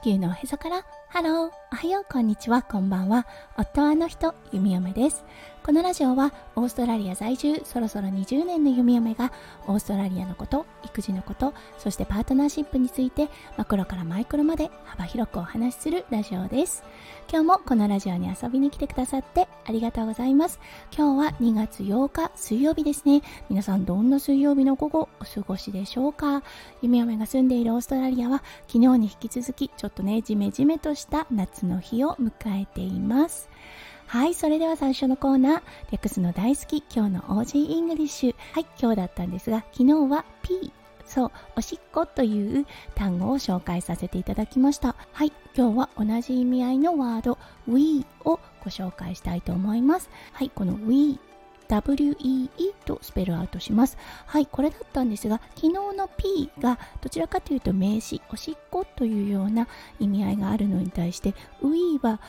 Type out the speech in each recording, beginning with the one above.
地球のへそから。ハローおはよう。こんにちは。こんばんは。夫はあの人。弓嫁です。このラジオはオーストラリア在住そろそろ20年の弓嫁がオーストラリアのこと育児のことそしてパートナーシップについてマクロからマイクロまで幅広くお話しするラジオです。今日もこのラジオに遊びに来てくださってありがとうございます。今日は2月8日水曜日ですね。皆さんどんな水曜日の午後お過ごしでしょうか？弓嫁が住んでいるオーストラリアは昨日に引き続きちょっとねジメジメとした夏の日を迎えています。はい、それでは最初のコーナー、略すの大好き、今日の Aussie English。はい、今日だったんですが、昨日は pee、そう、おしっこという単語を紹介させていただきました。はい、今日は同じ意味合いのワード、we をご紹介したいと思います。はい、この wee WEE とスペルアウトします。はい、これだったんですが、昨日の P がどちらかというと名詞、おしっこというような意味合いがあるのに対して、We は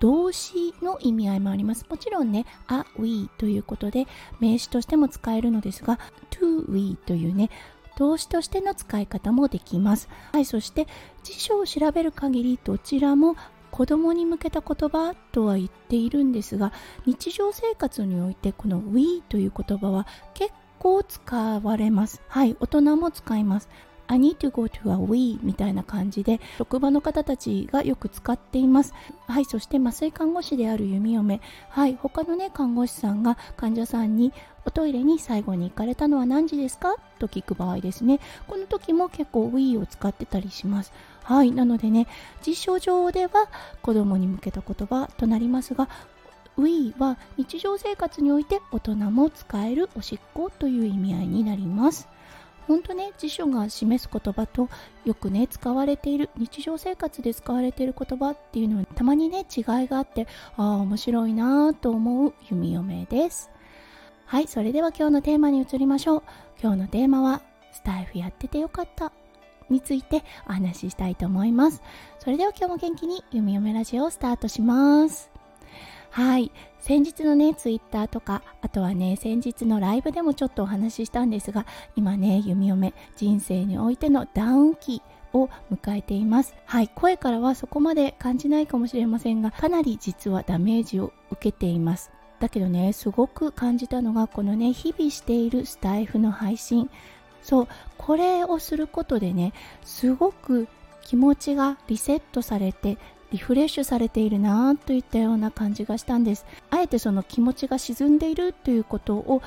動詞の意味合いもあります。もちろんね、a we ということで名詞としても使えるのですが、to we というね、動詞としての使い方もできます。はい、そして辞書を調べる限りどちらも子供に向けた言葉とは言っているんですが日常生活においてこの we という言葉は結構使われますはい大人も使います I need to go to a we みたいな感じで職場の方たちがよく使っています。はいそして麻酔看護師である弓嫁。はい他のね看護師さんが患者さんにおトイレに最後に行かれたのは何時ですか？と聞く場合ですね。この時も結構 we を使ってたりします。はいなのでね実証上では子供に向けた言葉となりますが We は日常生活において大人も使えるおしっこという意味合いになります。本当ね辞書が示す言葉とよくね使われている日常生活で使われている言葉っていうのはたまにね違いがあってああ面白いなと思う弓嫁です。はいそれでは今日のテーマに移りましょう。今日のテーマはスタイフやっててよかった。についてお話ししたいと思います。それでは今日も元気に弓嫁ラジオをスタートします。はい。先日のねツイッターとかあとはね先日のライブでもちょっとお話ししたんですが今ね弓嫁人生においてのダウン期を迎えています。はい。声からはそこまで感じないかもしれませんがかなり実はダメージを受けています。だけどねすごく感じたのがこのね日々しているスタイフの配信。そう。これをすることでねすごく気持ちがリセットされてリフレッシュされているなといったような感じがしたんです。あえてその気持ちが沈んでいるということを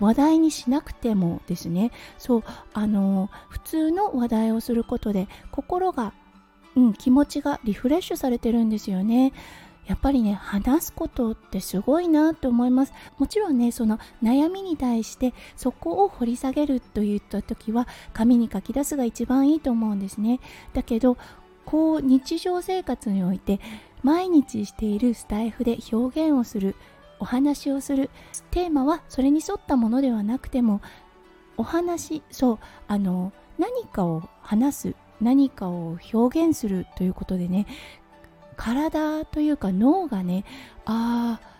話題にしなくてもですね。そうあの普通の話題をすることで心が、うん、気持ちがリフレッシュされてるんですよね。やっぱりね話すことってすごいなと思います。もちろんねその悩みに対してそこを掘り下げるといった時は紙に書き出すが一番いいと思うんですね。だけどこう日常生活において毎日しているスタイフで表現をするお話をする。テーマはそれに沿ったものではなくてもお話そうあの何かを話す何かを表現するということでね体というか脳がねああ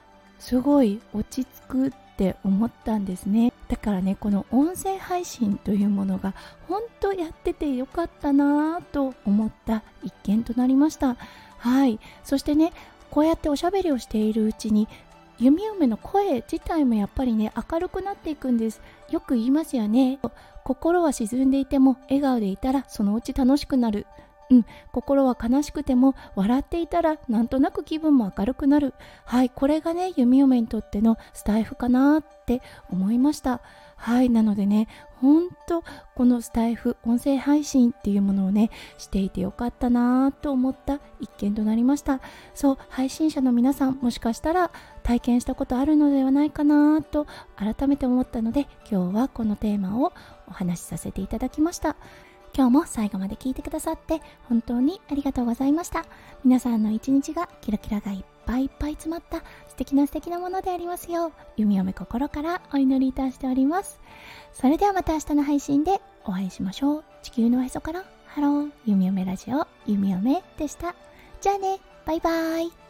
すごい落ち着くって思ったんですね。だからねこの音声配信というものが本当やっててよかったなぁと思った一件となりました。はい。そしてねこうやっておしゃべりをしているうちに弓嫁の声自体もやっぱりね明るくなっていくんです。よく言いますよね。心は沈んでいても笑顔でいたらそのうち楽しくなる。うん、心は悲しくても笑っていたらなんとなく気分も明るくなる。はいこれがね弓嫁にとってのスタイフかなって思いました。はいなのでねほんとこのスタイフ音声配信っていうものをねしていてよかったなと思った一件となりました。そう配信者の皆さんもしかしたら体験したことあるのではないかなと改めて思ったので今日はこのテーマをお話しさせていただきました。今日も最後まで聞いてくださって本当にありがとうございました。皆さんの一日がキラキラがいっぱいいっぱい詰まった素敵な素敵なものでありますよう、弓嫁心からお祈りいたしております。それではまた明日の配信でお会いしましょう。地球のへそからハロー、弓嫁ラジオ、弓嫁でした。じゃあね、バイバイ。